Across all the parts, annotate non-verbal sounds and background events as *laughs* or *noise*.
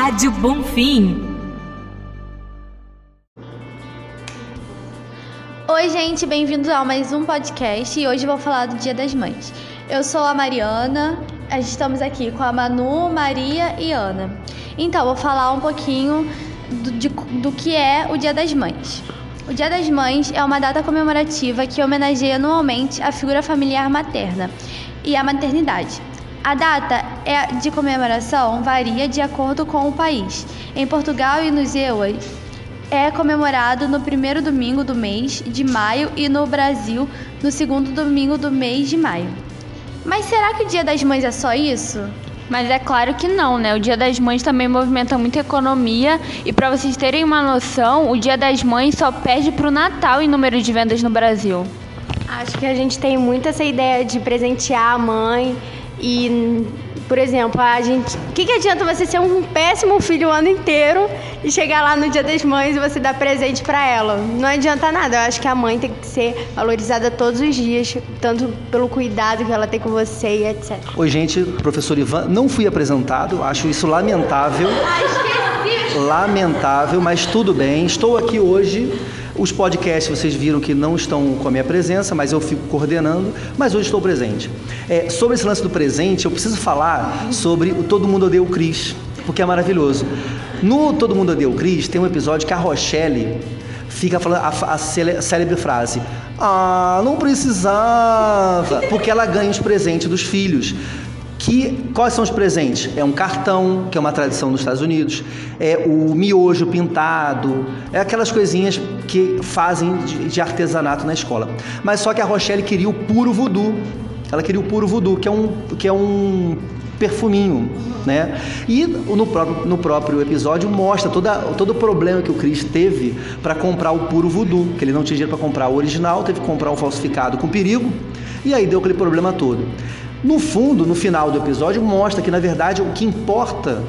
Rádio Bonfim. Oi, gente, bem-vindos a mais um podcast e hoje vou falar do Dia das Mães. Eu sou a Mariana, estamos aqui com a Manu, Maria e Ana. Então, vou falar um pouquinho do, de, do que é o Dia das Mães. O Dia das Mães é uma data comemorativa que homenageia anualmente a figura familiar materna e a maternidade. A data é de comemoração varia de acordo com o país. Em Portugal e nos EUAs é comemorado no primeiro domingo do mês de maio e no Brasil no segundo domingo do mês de maio. Mas será que o Dia das Mães é só isso? Mas é claro que não, né? O Dia das Mães também movimenta muita economia e para vocês terem uma noção, o Dia das Mães só perde para o Natal em número de vendas no Brasil. Acho que a gente tem muito essa ideia de presentear a mãe e, por exemplo, a gente. O que, que adianta você ser um péssimo filho o ano inteiro e chegar lá no Dia das Mães e você dar presente para ela? Não adianta nada. Eu acho que a mãe tem que ser valorizada todos os dias, tanto pelo cuidado que ela tem com você e etc. Oi, gente, professor Ivan, não fui apresentado, acho isso lamentável. Lamentável, mas tudo bem. Estou aqui hoje os podcasts vocês viram que não estão com a minha presença, mas eu fico coordenando, mas hoje estou presente. É, sobre esse lance do presente, eu preciso falar sobre o Todo Mundo Odeia o Cris, porque é maravilhoso. No Todo Mundo Odeia o Cris tem um episódio que a Rochelle fica falando a, a célebre frase: Ah, não precisava, porque ela ganha os presentes dos filhos que quais são os presentes? É um cartão, que é uma tradição nos Estados Unidos, é o miojo pintado, é aquelas coisinhas que fazem de, de artesanato na escola. Mas só que a Rochelle queria o puro voodoo. Ela queria o puro voodoo, que é um, que é um perfuminho, né? E no próprio, no próprio episódio mostra toda, todo o problema que o Chris teve para comprar o puro voodoo, que ele não tinha dinheiro para comprar o original, teve que comprar o falsificado com perigo, e aí deu aquele problema todo. No fundo, no final do episódio, mostra que na verdade o que importa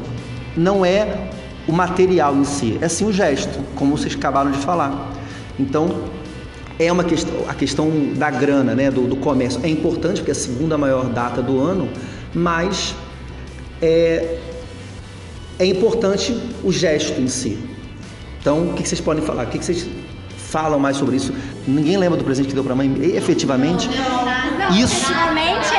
não é o material em si, é sim o gesto, como vocês acabaram de falar. Então, é uma questão, a questão da grana, né, do, do comércio, é importante porque é a segunda maior data do ano, mas é, é importante o gesto em si. Então, o que vocês podem falar? O que vocês falam mais sobre isso? Ninguém lembra do presente que deu para a mãe? efetivamente, isso. Realmente, eu acho que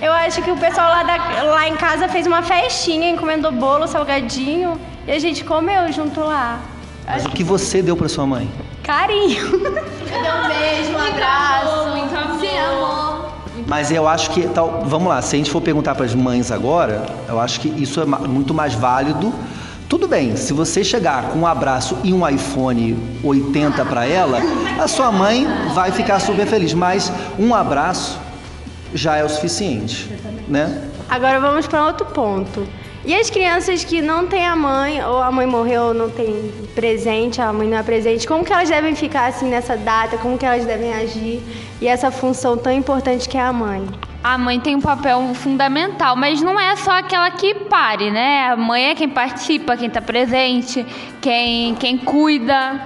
eu acho que o pessoal lá, da, lá em casa fez uma festinha, encomendou bolo, salgadinho e a gente comeu junto lá. Mas o que você deu para sua mãe? Carinho. Eu dei um beijo, um abraço. Muito amor. Sim, amor. Mas eu acho que, tal, vamos lá, se a gente for perguntar para as mães agora, eu acho que isso é muito mais válido. Tudo bem, se você chegar com um abraço e um iPhone 80 para ela, a sua mãe vai ficar super feliz. Mas um abraço já é o suficiente, né? Agora vamos para outro ponto. E as crianças que não têm a mãe, ou a mãe morreu, ou não tem presente, a mãe não é presente, como que elas devem ficar assim nessa data? Como que elas devem agir? E essa função tão importante que é a mãe? A mãe tem um papel fundamental, mas não é só aquela que pare, né? A mãe é quem participa, quem está presente, quem, quem cuida.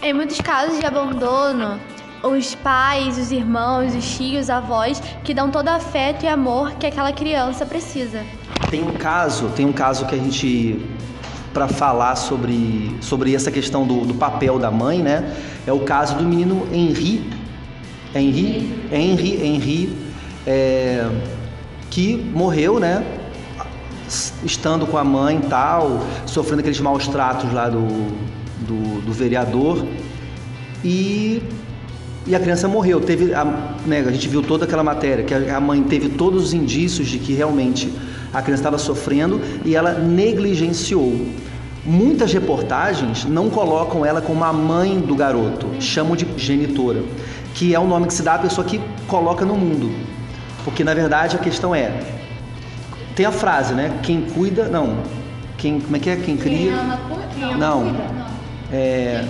Em muitos casos de abandono, os pais, os irmãos, os tios, os avós que dão todo afeto e amor que aquela criança precisa. Tem um caso, tem um caso que a gente para falar sobre, sobre essa questão do, do, papel da mãe, né? É o caso do menino Henri, Henri, Henri, Henri, é, que morreu, né? Estando com a mãe e tal, sofrendo aqueles maus tratos lá do, do, do vereador. E e a criança morreu. Teve a, né, a gente viu toda aquela matéria que a, mãe teve todos os indícios de que realmente a criança estava sofrendo e ela negligenciou. Muitas reportagens não colocam ela como a mãe do garoto, chamam de genitora, que é o nome que se dá à pessoa que coloca no mundo. Porque na verdade a questão é tem a frase, né? Quem cuida, não. Quem, como é que é? Quem cria? Quem ama, quem ama, não. Cuida. É,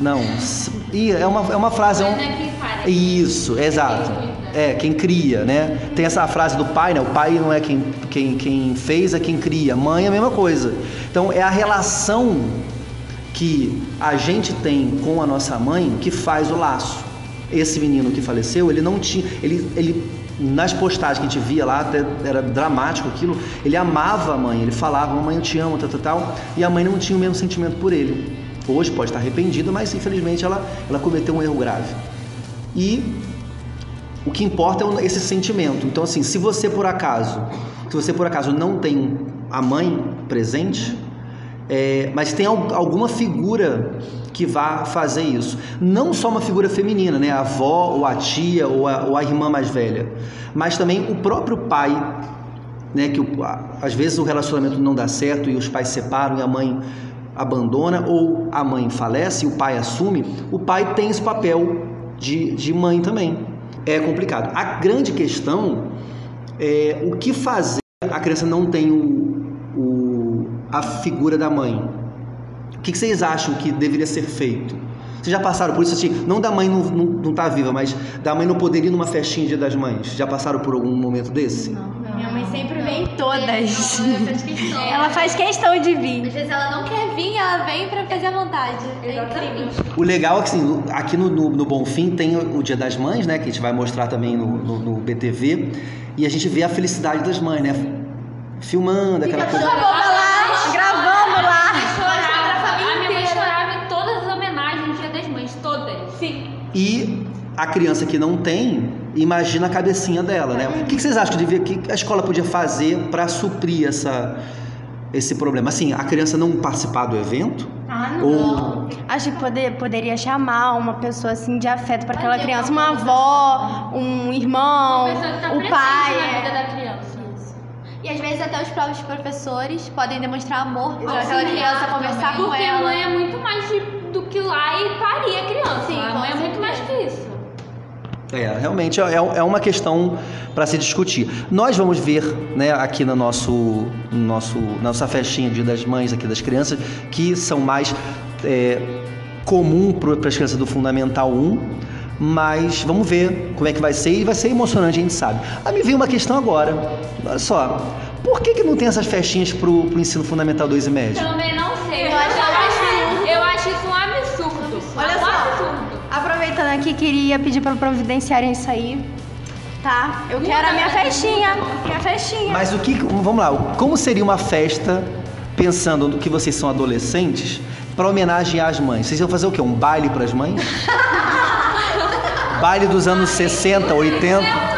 não, é uma, é uma frase. É um, isso, exato. É, quem cria, né? Tem essa frase do pai, né? O pai não é quem, quem, quem fez, é quem cria. Mãe é a mesma coisa. Então é a relação que a gente tem com a nossa mãe que faz o laço. Esse menino que faleceu, ele não tinha. Ele, ele nas postagens que a gente via lá, até era dramático aquilo, ele amava a mãe, ele falava, mamãe eu te amo, tal, tal, tal, e a mãe não tinha o mesmo sentimento por ele. Hoje pode estar arrependida, mas infelizmente ela, ela cometeu um erro grave. E o que importa é esse sentimento. Então, assim, se você por acaso, se você por acaso não tem a mãe presente, é, mas tem alguma figura que vá fazer isso. Não só uma figura feminina, né? A avó, ou a tia, ou a, ou a irmã mais velha, mas também o próprio pai, né? Que o, às vezes o relacionamento não dá certo e os pais separam e a mãe abandona, ou a mãe falece o pai assume. O pai tem esse papel de, de mãe também. É complicado. A grande questão é o que fazer. A criança não tem o, o a figura da mãe que, que vocês acham que deveria ser feito? Vocês já passaram por isso assim? Não da mãe não, não, não tá viva, mas da mãe não poder ir numa festinha Dia das Mães. Já passaram por algum momento desse? Não. Minha sempre vem em todas. *laughs* ela faz questão de vir. Às vezes ela não quer vir, ela vem pra fazer a vontade. É incrível. O legal é que assim, aqui no, no, no Bonfim tem o Dia das Mães, né? Que a gente vai mostrar também no, no, no BTV. E a gente vê a felicidade das mães, né? Filmando aquela Fica coisa. lá, gravando lá. E a criança que não tem, imagina a cabecinha dela, né? O que vocês acham que, devia, que a escola podia fazer para suprir essa, esse problema? Assim, a criança não participar do evento? Ah, não. Ou... Acho que poder, poderia chamar uma pessoa assim de afeto para aquela criança, uma avó, um irmão, tá o pai. Na vida da criança. E às vezes até os próprios professores podem demonstrar amor por aquela criança, conversar com ela. Porque mãe é muito mais de do que lá e parir a criança. Sim, a mãe é muito mais que isso. É, realmente é, é uma questão para se discutir. Nós vamos ver, né, aqui no nosso, no nosso nossa festinha Dia das Mães, aqui das crianças, que são mais é, comum para as crianças do Fundamental 1, mas vamos ver como é que vai ser e vai ser emocionante, a gente sabe. A me veio uma questão agora, olha só, por que, que não tem essas festinhas para o ensino fundamental 2 e médio? Também não sei. Eu acho aqui, queria pedir para providenciarem isso aí. Tá? Eu quero a minha festinha. Minha festinha. Mas o que. Vamos lá, como seria uma festa, pensando que vocês são adolescentes, para homenagear as mães? Vocês iam fazer o quê? Um baile para as mães? *laughs* baile dos anos 60, 80?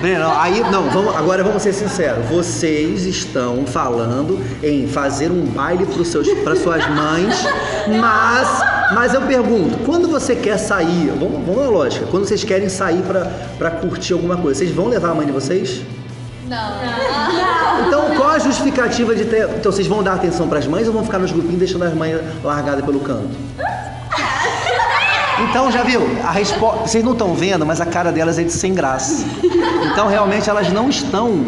Breno, aí não, vamos, agora vamos ser sinceros. Vocês estão falando em fazer um baile para suas mães, *laughs* mas, mas eu pergunto, quando você quer sair, vamos, vamos na lógica, quando vocês querem sair para curtir alguma coisa, vocês vão levar a mãe de vocês? Não. não. Então, qual a justificativa de ter. Então, vocês vão dar atenção para as mães ou vão ficar nos grupinhos deixando as mães largadas pelo canto? Então, já viu? A resposta. Vocês não estão vendo, mas a cara delas é de sem graça. Então, realmente, elas não estão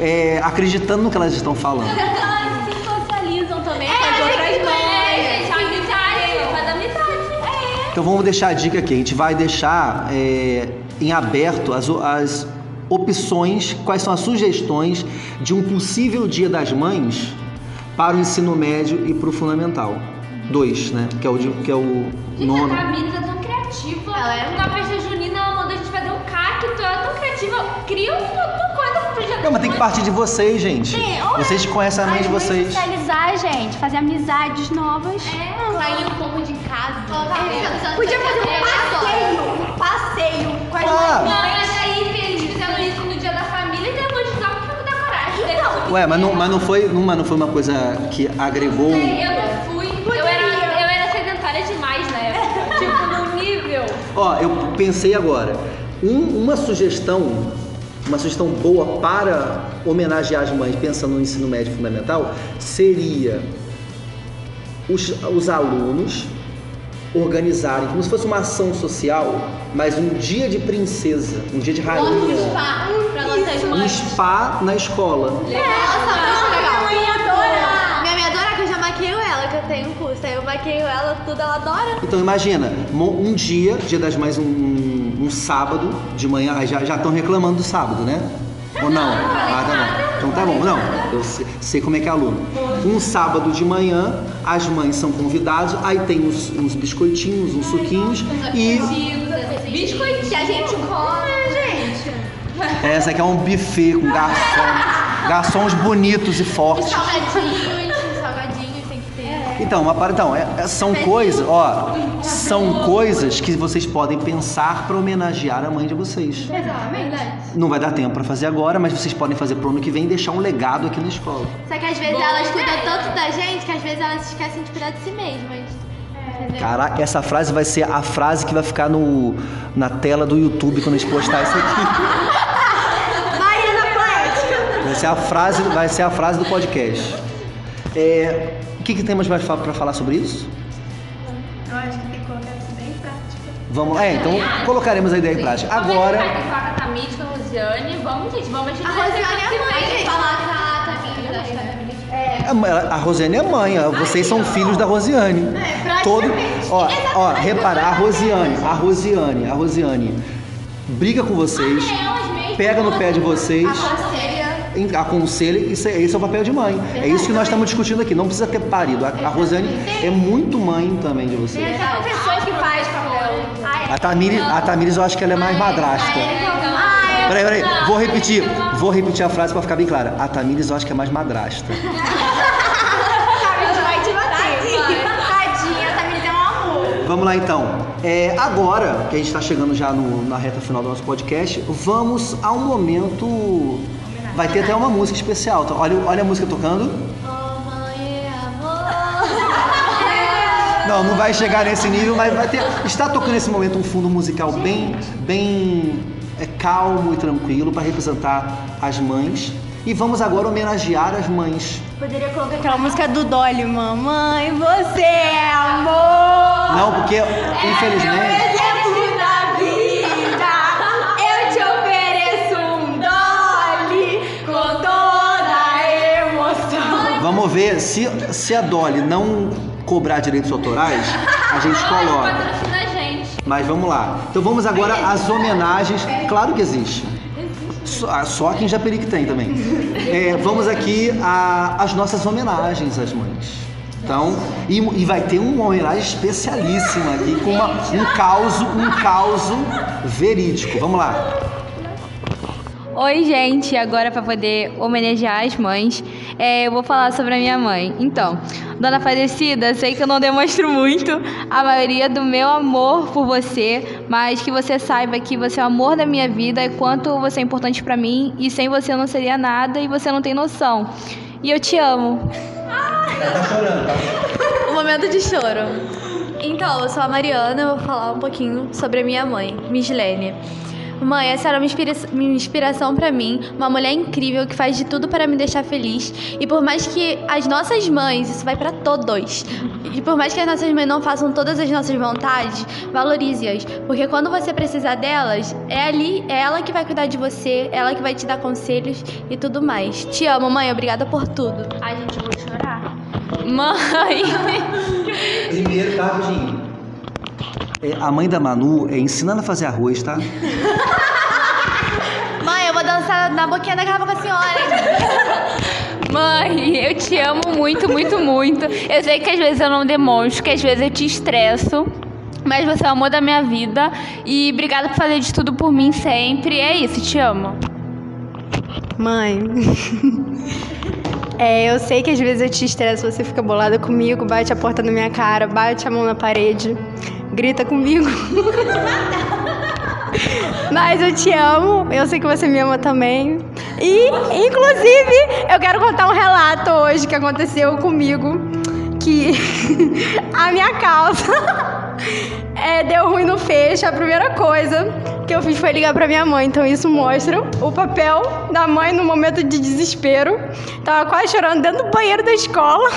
é, acreditando no que elas estão falando. Elas se socializam também é, com as outras mães. Faz amizade. É. Então, vamos deixar a dica aqui. A gente vai deixar é, em aberto as, as opções, quais são as sugestões de um possível Dia das Mães para o ensino médio e para o fundamental. Dois, né? Que é o, que é o nono. Criativa. Ela é... Na festa junina, ela mandou a gente fazer um cacto. Ela é tão criativa. Cria uma coisa pro projeto. Não, mas tem que partir de vocês, gente. Sim, vocês conhecem a mãe de vocês. Socializar, gente. Fazer amizades novas. É, sair um pouco de casa. É. Podia fazer um passeio. Um passeio com as ah. Não, mas aí eles fizeram isso no dia da família e depois de usar pra dar coragem. Não. Ué, mas não, mas não foi, não, mas não foi uma coisa que agregou. Eu Ó, eu pensei agora. Um, uma sugestão, uma sugestão boa para homenagear as mães, pensando no ensino médio fundamental, seria os, os alunos organizarem como se fosse uma ação social, mas um dia de princesa, um dia de rainha. Um spa pra nossas mães. Um spa na escola. Legal. Nossa, legal. Minha mãe adora. Minha mãe adora que eu já tenho um curso. Aí eu maqueio ela, tudo, ela adora. Então imagina, um dia, dia das mães, um, um sábado de manhã, já estão reclamando do sábado, né? Ou não? Ah, tá bom. Então tá bom. Não, eu sei, como é que é aluno. Um sábado de manhã, as mães são convidadas, aí tem uns, uns biscoitinhos, uns suquinhos e Biscoitinho que a gente come, gente. essa aqui é um buffet com garçom, *laughs* garçons bonitos e fortes. Tem ter. Então, uma para então, é- é- são coisas, ó, são coisas que vocês podem pensar para homenagear a mãe de vocês. Exatamente. Não vai dar tempo para fazer agora, mas vocês podem fazer pro ano que vem e deixar um legado aqui na escola. Só que às vezes elas cuidam tanto da gente que às vezes elas esquecem de cuidar de si mesmas. Caraca, essa frase vai ser a frase que vai ficar no, na tela do YouTube quando a gente postar isso aqui. *laughs* Mariana Poética. Vai ser a frase, vai ser a frase do podcast. É, que, que temos mais para falar sobre isso? Eu acho que tem que colocar isso bem em prática. Vamos, é, então colocaremos a ideia em prática. Agora, com a Tamires, com a Rosiane. Vamos, gente, vamos A Rosiane é mãe, gente. Falar que a Tamires, acho que a Tamires a Rosiane é mãe, ó, vocês são filhos da Rosiane. Todo, ó, ó, reparar, a Rosiane, a Rosiane, a Rosiane briga com vocês, pega no pé de vocês, em- aconselha, isso é, esse é o papel de mãe. É isso que nós estamos discutindo aqui, não precisa ter parido. A, a Rosiane é muito mãe também de vocês. Tem pessoas que faz papel. A Tamires, a Tamires eu acho que ela é mais madrasta. Peraí, peraí, vou repetir, vou repetir a frase para ficar bem clara. A Tamires eu acho que é mais madrasta. *laughs* É um amor. Vamos lá então. É, agora que a gente está chegando já no- na reta final do nosso podcast, vamos a um momento. Vai ter até uma música especial. Então, olha, olha a música tocando. É. Não, não vai chegar nesse nível, mas vai ter. Está tocando nesse momento um fundo musical bem, bem é, calmo e tranquilo para representar as mães. E vamos agora homenagear as mães. Poderia colocar aquela música do Dolly, mamãe, você é amor. Não, porque infelizmente. Vamos ver se, se a Dolly não cobrar direitos autorais, a gente *laughs* coloca. Mas vamos lá. Então vamos agora às homenagens. Claro que existe. Só, só aqui em Japeri que tem também. É, vamos aqui às nossas homenagens às mães. Então, e, e vai ter uma homenagem especialíssima aqui com uma- um caos, um caos verídico. Vamos lá. Oi, gente. Agora, para poder homenagear as mães, é, eu vou falar sobre a minha mãe. Então, dona falecida, sei que eu não demonstro muito a maioria do meu amor por você, mas que você saiba que você é o amor da minha vida e quanto você é importante para mim e sem você eu não seria nada e você não tem noção. E eu te amo. O momento de choro. Então, eu sou a Mariana, eu vou falar um pouquinho sobre a minha mãe, Mislene. Mãe, essa era uma inspira- uma inspiração pra mim, uma mulher incrível que faz de tudo para me deixar feliz. E por mais que as nossas mães, isso vai pra todos. E por mais que as nossas mães não façam todas as nossas vontades, valorize-as, porque quando você precisar delas, é ali, é ela que vai cuidar de você, é ela que vai te dar conselhos e tudo mais. Te amo, mãe, obrigada por tudo. Ai, gente, eu vou chorar. Mãe. *laughs* Primeiro, tá, Virginia? É, a mãe da Manu é ensinando a fazer arroz, tá? *laughs* Mãe, eu vou dançar na boquinha daquela boca senhora, hein? Mãe, eu te amo muito, muito, muito. Eu sei que às vezes eu não demonstro, que às vezes eu te estresso. Mas você é o amor da minha vida. E obrigada por fazer de tudo por mim sempre. É isso, te amo. Mãe. *laughs* É, eu sei que às vezes eu te estresso, você fica bolada comigo, bate a porta na minha cara, bate a mão na parede, grita comigo. *laughs* Mas eu te amo, eu sei que você me ama também. E, inclusive, eu quero contar um relato hoje que aconteceu comigo, que *laughs* a minha calça é, *laughs* deu ruim no fecho. A primeira coisa que eu fiz foi ligar pra minha mãe. Então isso mostra o papel da mãe no momento de desespero. Tava quase chorando dentro do banheiro da escola,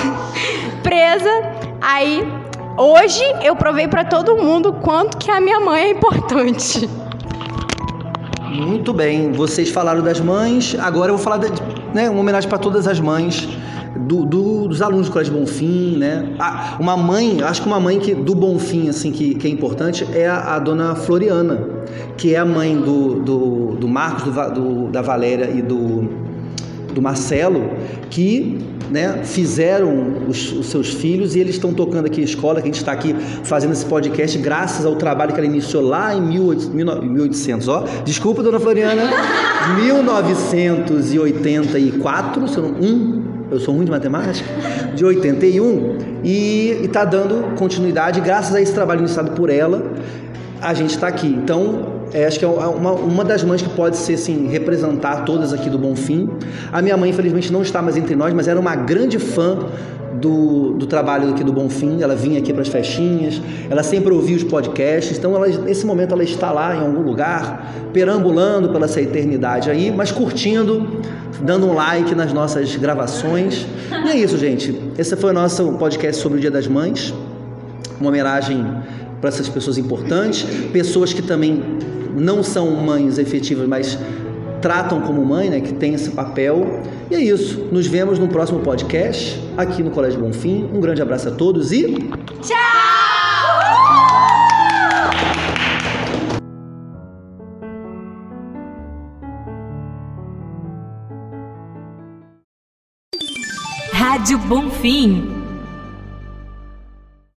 presa. Aí hoje eu provei pra todo mundo quanto que a minha mãe é importante. Muito bem, vocês falaram das mães, agora eu vou falar de né, uma homenagem para todas as mães. do, do- dos alunos do Colégio Bonfim, né? Ah, uma mãe, acho que uma mãe que, do Bonfim, assim, que, que é importante é a, a dona Floriana, que é a mãe do, do, do Marcos, do do- da Valéria e do, do Marcelo, que né, fizeram os, os seus filhos e eles estão tocando aqui a escola, que a gente está aqui fazendo esse podcast graças ao trabalho que ela iniciou lá em 1800, 1800 ó. Desculpa, dona Floriana. *laughs* 1984, se eu não, um, eu sou ruim de matemática, de 81, e está dando continuidade, graças a esse trabalho iniciado por ela, a gente está aqui. Então, é, acho que é uma, uma das mães que pode ser, assim, representar todas aqui do Bonfim. A minha mãe, infelizmente, não está mais entre nós, mas era uma grande fã do, do trabalho aqui do Bonfim. Ela vinha aqui para as festinhas, ela sempre ouvia os podcasts. Então, ela, nesse momento, ela está lá em algum lugar, perambulando pela essa eternidade aí, mas curtindo, dando um like nas nossas gravações. E é isso, gente. Esse foi o nosso podcast sobre o Dia das Mães uma homenagem para essas pessoas importantes, pessoas que também não são mães efetivas, mas tratam como mãe, né, que tem esse papel. E é isso. Nos vemos no próximo podcast aqui no Colégio Bonfim. Um grande abraço a todos e Rádio Bonfim